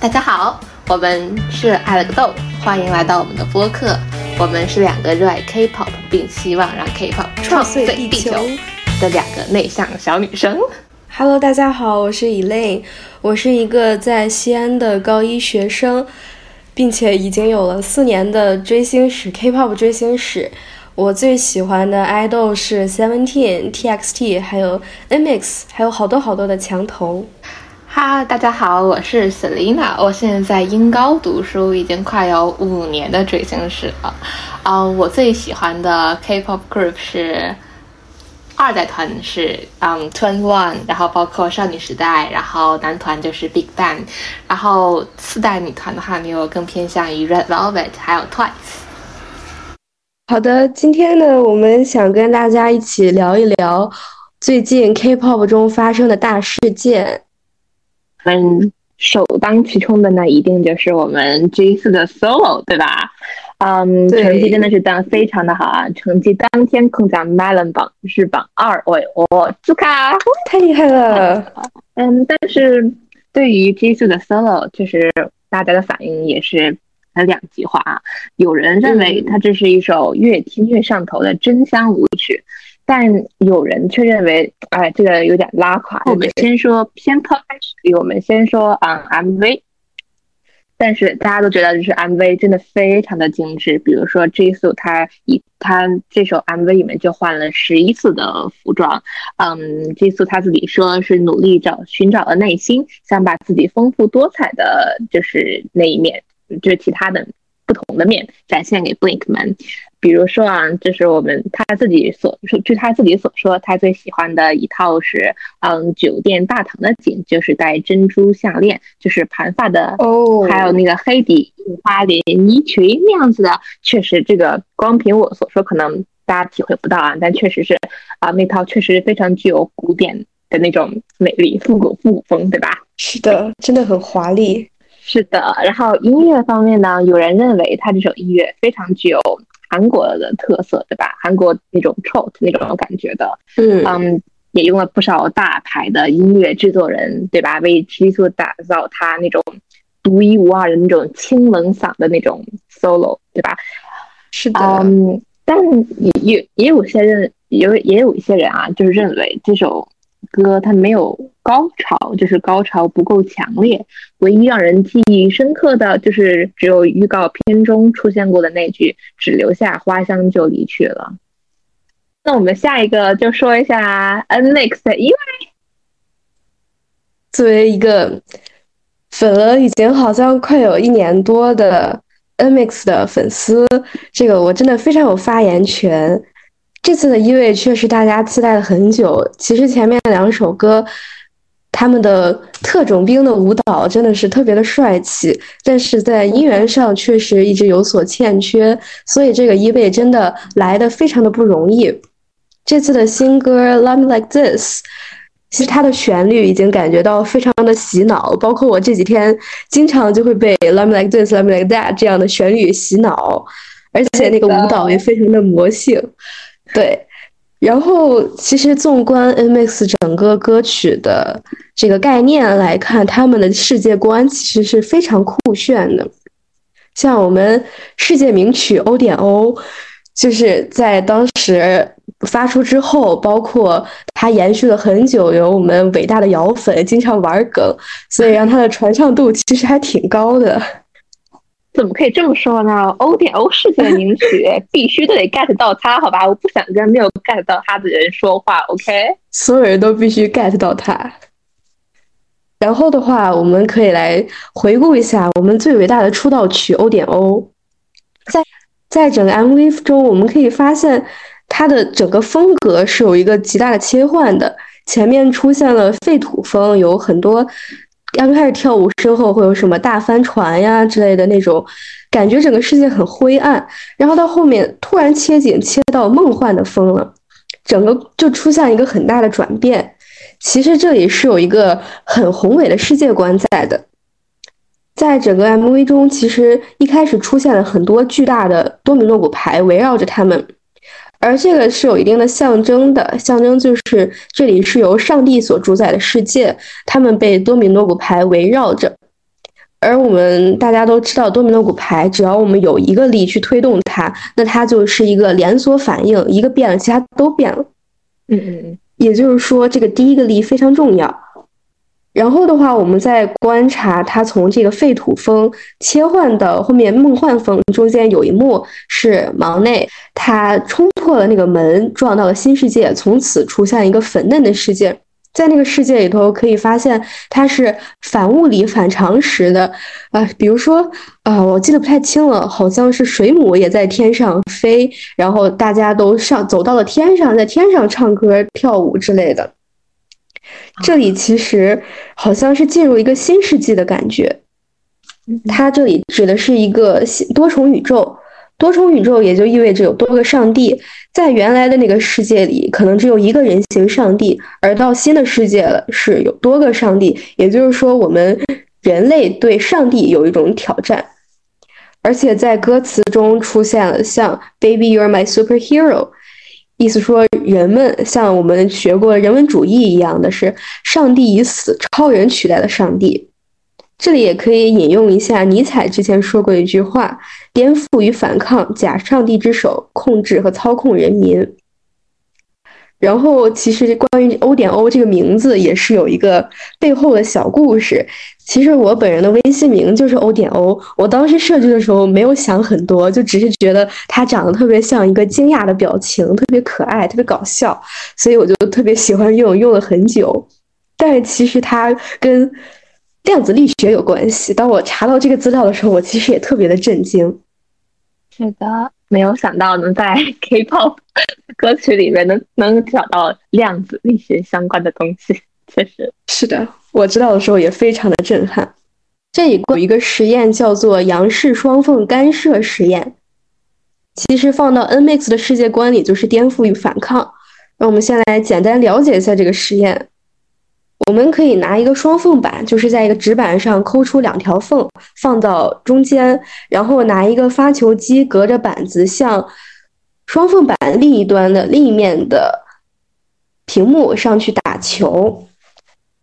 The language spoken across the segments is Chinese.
大家好，我们是爱了个豆，欢迎来到我们的播客。我们是两个热爱 K-pop 并希望让 K-pop 创碎地球的两个内向小女生。Hello，大家好，我是 Elaine，我是一个在西安的高一学生，并且已经有了四年的追星史 K-pop 追星史。我最喜欢的爱豆是 Seventeen、TXT，还有 MX，还有好多好多的墙头。哈喽，大家好，我是 Selina，我现在在英高读书，已经快有五年的追星史了。啊，我最喜欢的 K-pop group 是二代团是嗯 Twenty One，然后包括少女时代，然后男团就是 Big Bang，然后四代女团的话，呢，我更偏向于 Red Velvet，还有 Twice。好的，今天呢，我们想跟大家一起聊一聊最近 K-pop 中发生的大事件。嗯，首当其冲的呢一定就是我们 J 四的 solo，对吧？嗯，成绩真的是当非常的好啊！成绩当天空降 Melon 榜是榜二位，哦，朱卡太厉害了。嗯，但是对于 J 四的 solo，确实大家的反应也是很两极化啊。有人认为它这是一首越听越上头的真香舞曲。但有人却认为，哎，这个有点拉垮。我们先说先抛开实力，我们先说啊，MV。但是大家都觉得，就是 MV 真的非常的精致。比如说 Jisoo，他以他这首 MV 里面就换了十一次的服装。嗯，Jisoo 他自己说是努力找寻找了内心，想把自己丰富多彩的就是那一面，就是其他的不同的面展现给 Blink 们。比如说啊，就是我们他自己所说，据他自己所说，他最喜欢的一套是，嗯，酒店大堂的景，就是戴珍珠项链，就是盘发的哦，还有那个黑底花连衣裙那样子的，确实这个光凭我所说，可能大家体会不到啊，但确实是啊，那套确实非常具有古典的那种美丽，复古复古风，对吧？是的，真的很华丽。是的，然后音乐方面呢，有人认为他这首音乐非常具有。韩国的特色，对吧？韩国那种 t r o t 那种感觉的，嗯嗯，也用了不少大牌的音乐制作人，对吧？为 Jisoo 打造他那种独一无二的那种清冷嗓的那种 solo，对吧？是的，嗯，但也也也有些人，有也有一些人啊，就是认为这首。歌它没有高潮，就是高潮不够强烈。唯一让人记忆深刻的就是只有预告片中出现过的那句“只留下花香就离去了”。那我们下一个就说一下 NEXT，因为作为一个粉了已经好像快有一年多的 NEXT 的粉丝，这个我真的非常有发言权。这次的一位确实大家期待了很久。其实前面两首歌，他们的特种兵的舞蹈真的是特别的帅气，但是在音源上确实一直有所欠缺，所以这个一位真的来的非常的不容易。这次的新歌《Love Me Like This》，其实它的旋律已经感觉到非常的洗脑，包括我这几天经常就会被《Love Me Like This》《Love Me Like That》这样的旋律洗脑，而且那个舞蹈也非常的魔性。对，然后其实纵观 MX 整个歌曲的这个概念来看，他们的世界观其实是非常酷炫的。像我们世界名曲《O 点 O》，就是在当时发出之后，包括它延续了很久，有我们伟大的摇粉经常玩梗，所以让它的传唱度其实还挺高的。怎么可以这么说呢？欧点欧世界的名曲必须都得 get 到它，好吧？我不想跟没有 get 到它的人说话，OK？所有人都必须 get 到它。然后的话，我们可以来回顾一下我们最伟大的出道曲《欧点欧》。在在整个 MV 中，我们可以发现它的整个风格是有一个极大的切换的。前面出现了废土风，有很多。刚开始跳舞，身后会有什么大帆船呀之类的那种感觉，整个世界很灰暗。然后到后面突然切景，切到梦幻的风了，整个就出现一个很大的转变。其实这里是有一个很宏伟的世界观在的。在整个 MV 中，其实一开始出现了很多巨大的多米诺骨牌围绕着他们。而这个是有一定的象征的，象征就是这里是由上帝所主宰的世界，他们被多米诺骨牌围绕着。而我们大家都知道，多米诺骨牌，只要我们有一个力去推动它，那它就是一个连锁反应，一个变了，其他都变了。嗯嗯嗯，也就是说，这个第一个力非常重要。然后的话，我们再观察它从这个废土风切换到后面梦幻风，中间有一幕是忙内他冲破了那个门，撞到了新世界，从此出现一个粉嫩的世界。在那个世界里头，可以发现它是反物理、反常识的啊。比如说啊，我记得不太清了，好像是水母也在天上飞，然后大家都上走到了天上，在天上唱歌跳舞之类的。这里其实好像是进入一个新世纪的感觉，它这里指的是一个多重宇宙，多重宇宙也就意味着有多个上帝。在原来的那个世界里，可能只有一个人形上帝，而到新的世界了，是有多个上帝。也就是说，我们人类对上帝有一种挑战，而且在歌词中出现了像 “Baby, you're my superhero”。意思说，人们像我们学过人文主义一样的是，上帝已死，超人取代了上帝。这里也可以引用一下尼采之前说过一句话：“颠覆与反抗，假上帝之手控制和操控人民。”然后，其实关于欧点欧这个名字也是有一个背后的小故事。其实我本人的微信名就是欧点欧，我当时设置的时候没有想很多，就只是觉得他长得特别像一个惊讶的表情，特别可爱，特别搞笑，所以我就特别喜欢用，用了很久。但是其实它跟量子力学有关系。当我查到这个资料的时候，我其实也特别的震惊。是的。没有想到能在 K-pop 歌曲里面能能找到量子力学相关的东西，确实是的。我知道的时候也非常的震撼。这里有一个实验叫做杨氏双缝干涉实验，其实放到 NMAX 的世界观里就是颠覆与反抗。让我们先来简单了解一下这个实验。我们可以拿一个双缝板，就是在一个纸板上抠出两条缝，放到中间，然后拿一个发球机隔着板子向双缝板另一端的另一面的屏幕上去打球，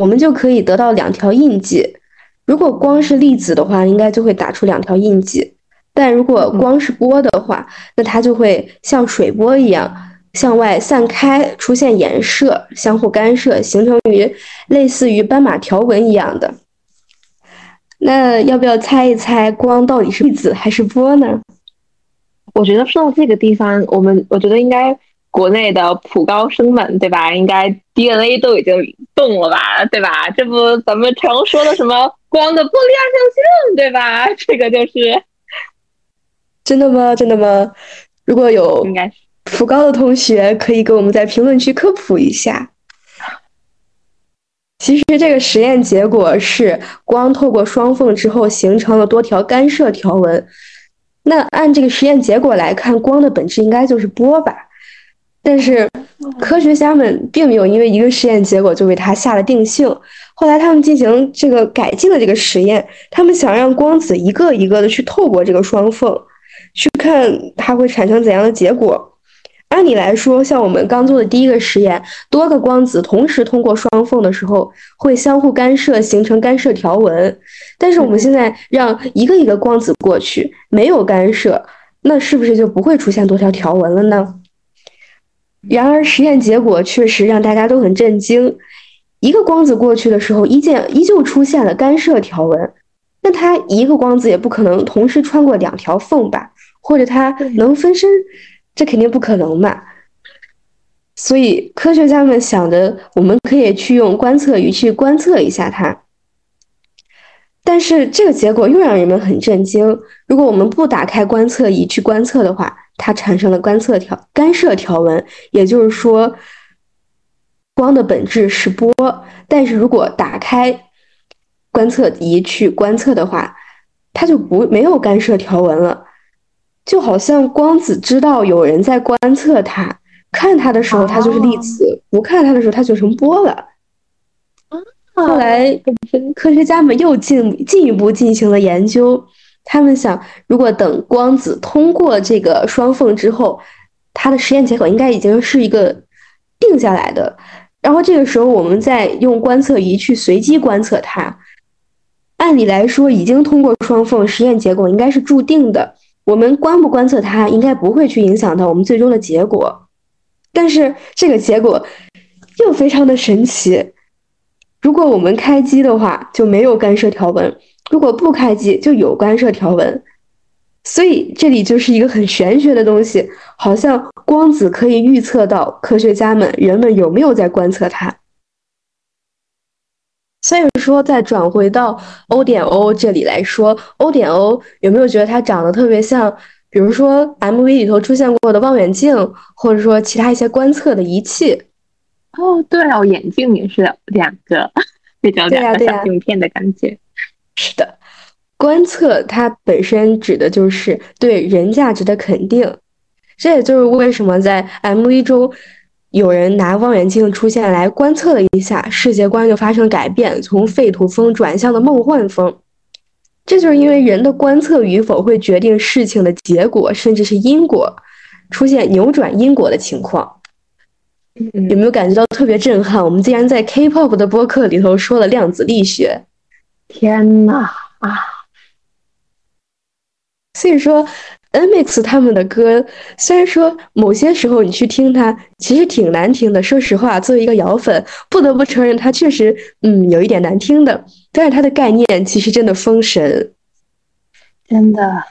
我们就可以得到两条印记。如果光是粒子的话，应该就会打出两条印记；但如果光是波的话，那它就会像水波一样。向外散开，出现衍射，相互干涉，形成于类似于斑马条纹一样的。那要不要猜一猜，光到底是粒子还是波呢？我觉得说到这个地方，我们我觉得应该国内的普高生们，对吧？应该 DNA 都已经动了吧，对吧？这不咱们常说的什么光的波粒二象性，对吧？这个就是真的吗？真的吗？如果有，应该是。普高的同学可以给我们在评论区科普一下。其实这个实验结果是光透过双缝之后形成了多条干涉条纹。那按这个实验结果来看，光的本质应该就是波吧？但是科学家们并没有因为一个实验结果就为它下了定性。后来他们进行这个改进了这个实验，他们想让光子一个一个的去透过这个双缝，去看它会产生怎样的结果。按理来说，像我们刚做的第一个实验，多个光子同时通过双缝的时候，会相互干涉，形成干涉条纹。但是我们现在让一个一个光子过去，没有干涉，那是不是就不会出现多条条纹了呢？然而，实验结果确实让大家都很震惊。一个光子过去的时候，依见依旧出现了干涉条纹。那它一个光子也不可能同时穿过两条缝吧？或者它能分身？这肯定不可能嘛，所以科学家们想着，我们可以去用观测仪去观测一下它。但是这个结果又让人们很震惊。如果我们不打开观测仪去观测的话，它产生了观测条干涉条纹，也就是说，光的本质是波。但是如果打开观测仪去观测的话，它就不没有干涉条纹了。就好像光子知道有人在观测它，看它的时候它就是粒子，不看它的时候它就成波了。后来科学家们又进进一步进行了研究，他们想，如果等光子通过这个双缝之后，它的实验结果应该已经是一个定下来的。然后这个时候，我们再用观测仪去随机观测它。按理来说，已经通过双缝，实验结果应该是注定的。我们观不观测它，应该不会去影响到我们最终的结果。但是这个结果又非常的神奇。如果我们开机的话，就没有干涉条纹；如果不开机，就有干涉条纹。所以这里就是一个很玄学的东西，好像光子可以预测到科学家们、人们有没有在观测它。所以说，再转回到 O 点 O 这里来说，O 点 O 有没有觉得它长得特别像，比如说 MV 里头出现过的望远镜，或者说其他一些观测的仪器？哦，对哦，眼镜也是两个，比较两个小镜片的感觉。是的，观测它本身指的就是对人价值的肯定，这也就是为什么在 MV 中。有人拿望远镜出现来观测了一下，世界观就发生改变，从废土风转向了梦幻风。这就是因为人的观测与否会决定事情的结果，甚至是因果出现扭转因果的情况。有没有感觉到特别震撼？我们竟然在 K-pop 的播客里头说了量子力学！天呐啊！所以说。NMIX 他们的歌，虽然说某些时候你去听它，其实挺难听的。说实话，作为一个摇粉，不得不承认它确实，嗯，有一点难听的。但是它的概念其实真的封神，真的。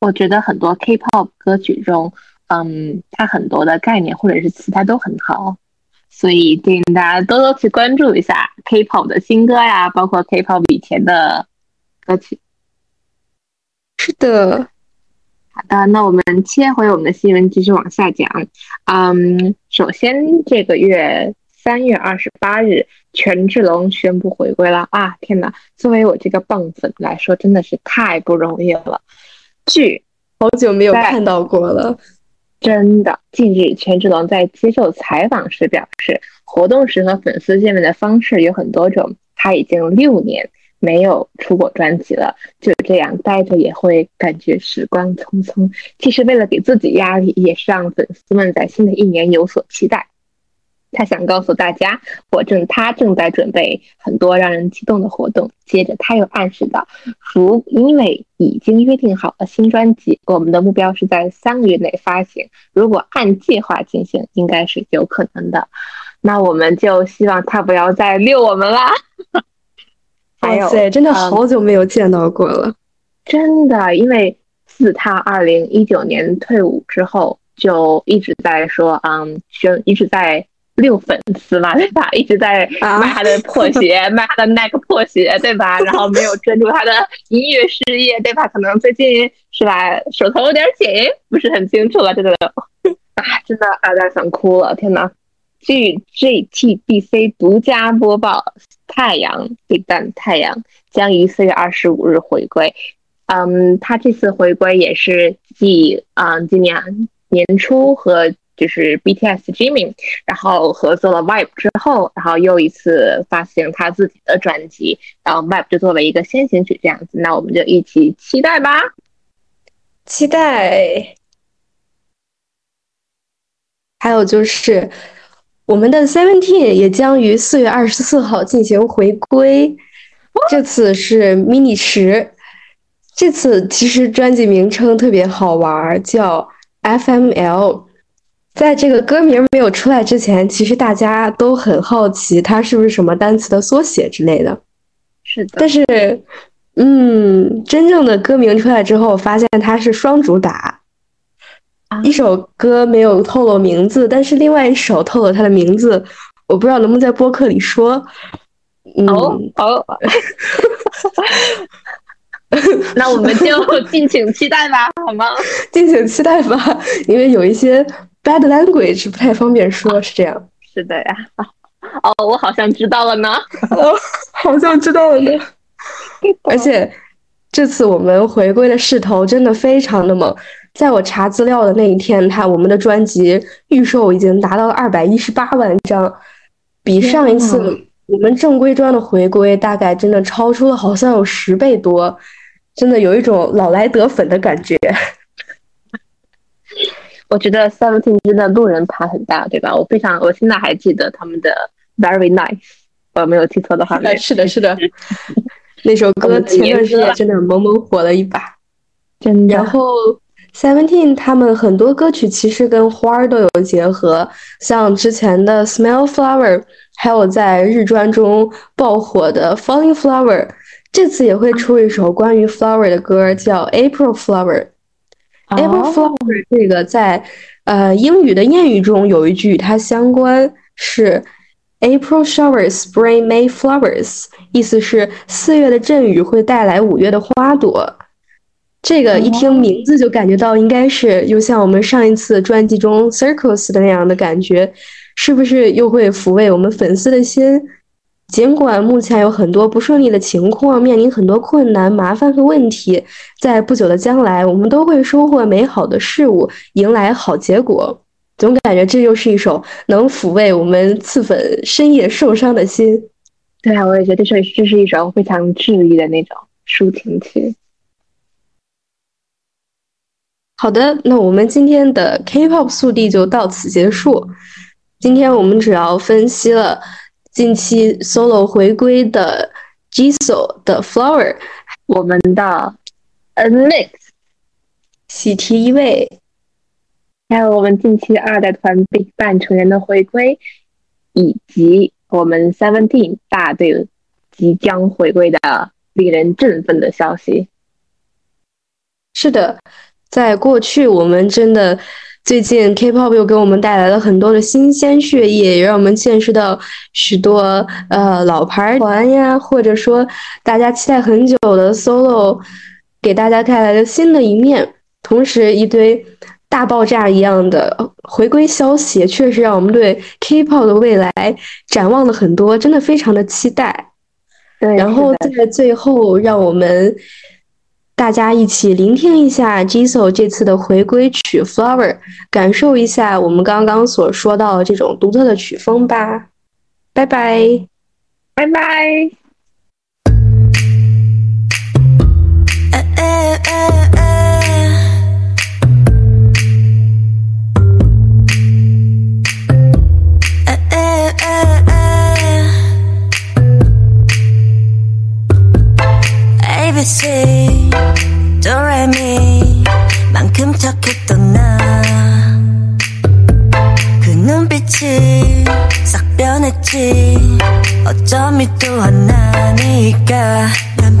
我觉得很多 K-pop 歌曲中，嗯，它很多的概念或者是词，它都很好。所以建议大家多多去关注一下 K-pop 的新歌呀，包括 K-pop 以前的歌曲。是的。好的，那我们切回我们的新闻，继续往下讲。嗯，首先这个月三月二十八日，权志龙宣布回归了啊！天哪，作为我这个棒粉来说，真的是太不容易了。剧好久没有看到过了，真的。近日，权志龙在接受采访时表示，活动时和粉丝见面的方式有很多种，他已经六年。没有出过专辑了，就这样待着也会感觉时光匆匆。其实为了给自己压力，也是让粉丝们在新的一年有所期待。他想告诉大家，我正他正在准备很多让人激动的活动。接着他又暗示到，如因为已经约定好了新专辑，我们的目标是在三个月内发行。如果按计划进行，应该是有可能的。那我们就希望他不要再溜我们啦。哇塞，真的好久没有见到过了，真的，因为自他二零一九年退伍之后，就一直在说，嗯，宣一直在遛粉丝嘛，对吧？一直在卖他的破鞋，卖他的耐克破鞋，对吧？然后没有专注他的音乐事业，对吧？可能最近是吧，手头有点紧，不是很清楚了，这个啊，真的有点想哭了，天呐！据 JTBC 独家播报，太阳 Big Bang 太阳将于四月二十五日回归。嗯，他这次回归也是继嗯今年年初和就是 BTS Jimin 然后合作了 Vibe 之后，然后又一次发行他自己的专辑，然后 Vibe 就作为一个先行曲这样子。那我们就一起期待吧，期待。还有就是。我们的 Seventeen 也将于四月二十四号进行回归，这次是 mini 十。这次其实专辑名称特别好玩，叫 FML。在这个歌名没有出来之前，其实大家都很好奇它是不是什么单词的缩写之类的。是的。但是，嗯，真正的歌名出来之后，发现它是双主打。一首歌没有透露名字，但是另外一首透露它的名字，我不知道能不能在播客里说。哦哦，那我们就 敬请期待吧，好吗？敬请期待吧，因为有一些 bad language 不太方便说，是这样。是的呀。哦，我好像知道了呢。哦，好像知道了呢。而且这次我们回归的势头真的非常的猛。在我查资料的那一天，他我们的专辑预售已经达到了二百一十八万张，比上一次我们正规专的回归大概真的超出了好像有十倍多，真的有一种老来得粉的感觉。我觉得 Seventeen 真的路人爬很大，对吧？我非常，我现在还记得他们的 Very Nice，我没有记错的话。是的，是的。那首歌前段时间真的猛猛火了一把，真的。然后 Seventeen 他们很多歌曲其实跟花儿都有结合，像之前的 Smell Flower，还有在日专中爆火的 Falling Flower，这次也会出一首关于 flower 的歌，叫 April Flower。April Flower 这个在呃英语的谚语中有一句与它相关，是 April shower spring May flowers，意思是四月的阵雨会带来五月的花朵。这个一听名字就感觉到应该是又像我们上一次专辑中 Circles 的那样的感觉，是不是又会抚慰我们粉丝的心？尽管目前有很多不顺利的情况，面临很多困难、麻烦和问题，在不久的将来，我们都会收获美好的事物，迎来好结果。总感觉这又是一首能抚慰我们刺粉深夜受伤的心。对啊，我也觉得这首这是一首非常治愈的那种抒情曲。好的，那我们今天的 K-pop 速递就到此结束。今天我们主要分析了。近期 solo 回归的 Jisoo 的 Flower，我们的 Mix 喜提一位，还有我们近期二代团 BigBang 成员的回归，以及我们 Seventeen 大队即将回归的令人振奋的消息。是的，在过去我们真的。最近 K-pop 又给我们带来了很多的新鲜血液，也让我们见识到许多呃老牌团呀，或者说大家期待很久的 solo，给大家带来了新的一面。同时，一堆大爆炸一样的回归消息，确实让我们对 K-pop 的未来展望了很多，真的非常的期待。对，然后在最后，让我们。大家一起聆听一下 Jisoo 这次的回归曲《Flower》，感受一下我们刚刚所说到的这种独特的曲风吧。拜拜，拜拜。 도레미 만큼 착했던 나 그 눈빛이 싹 변했지. 어쩜 이또 하나니까. 난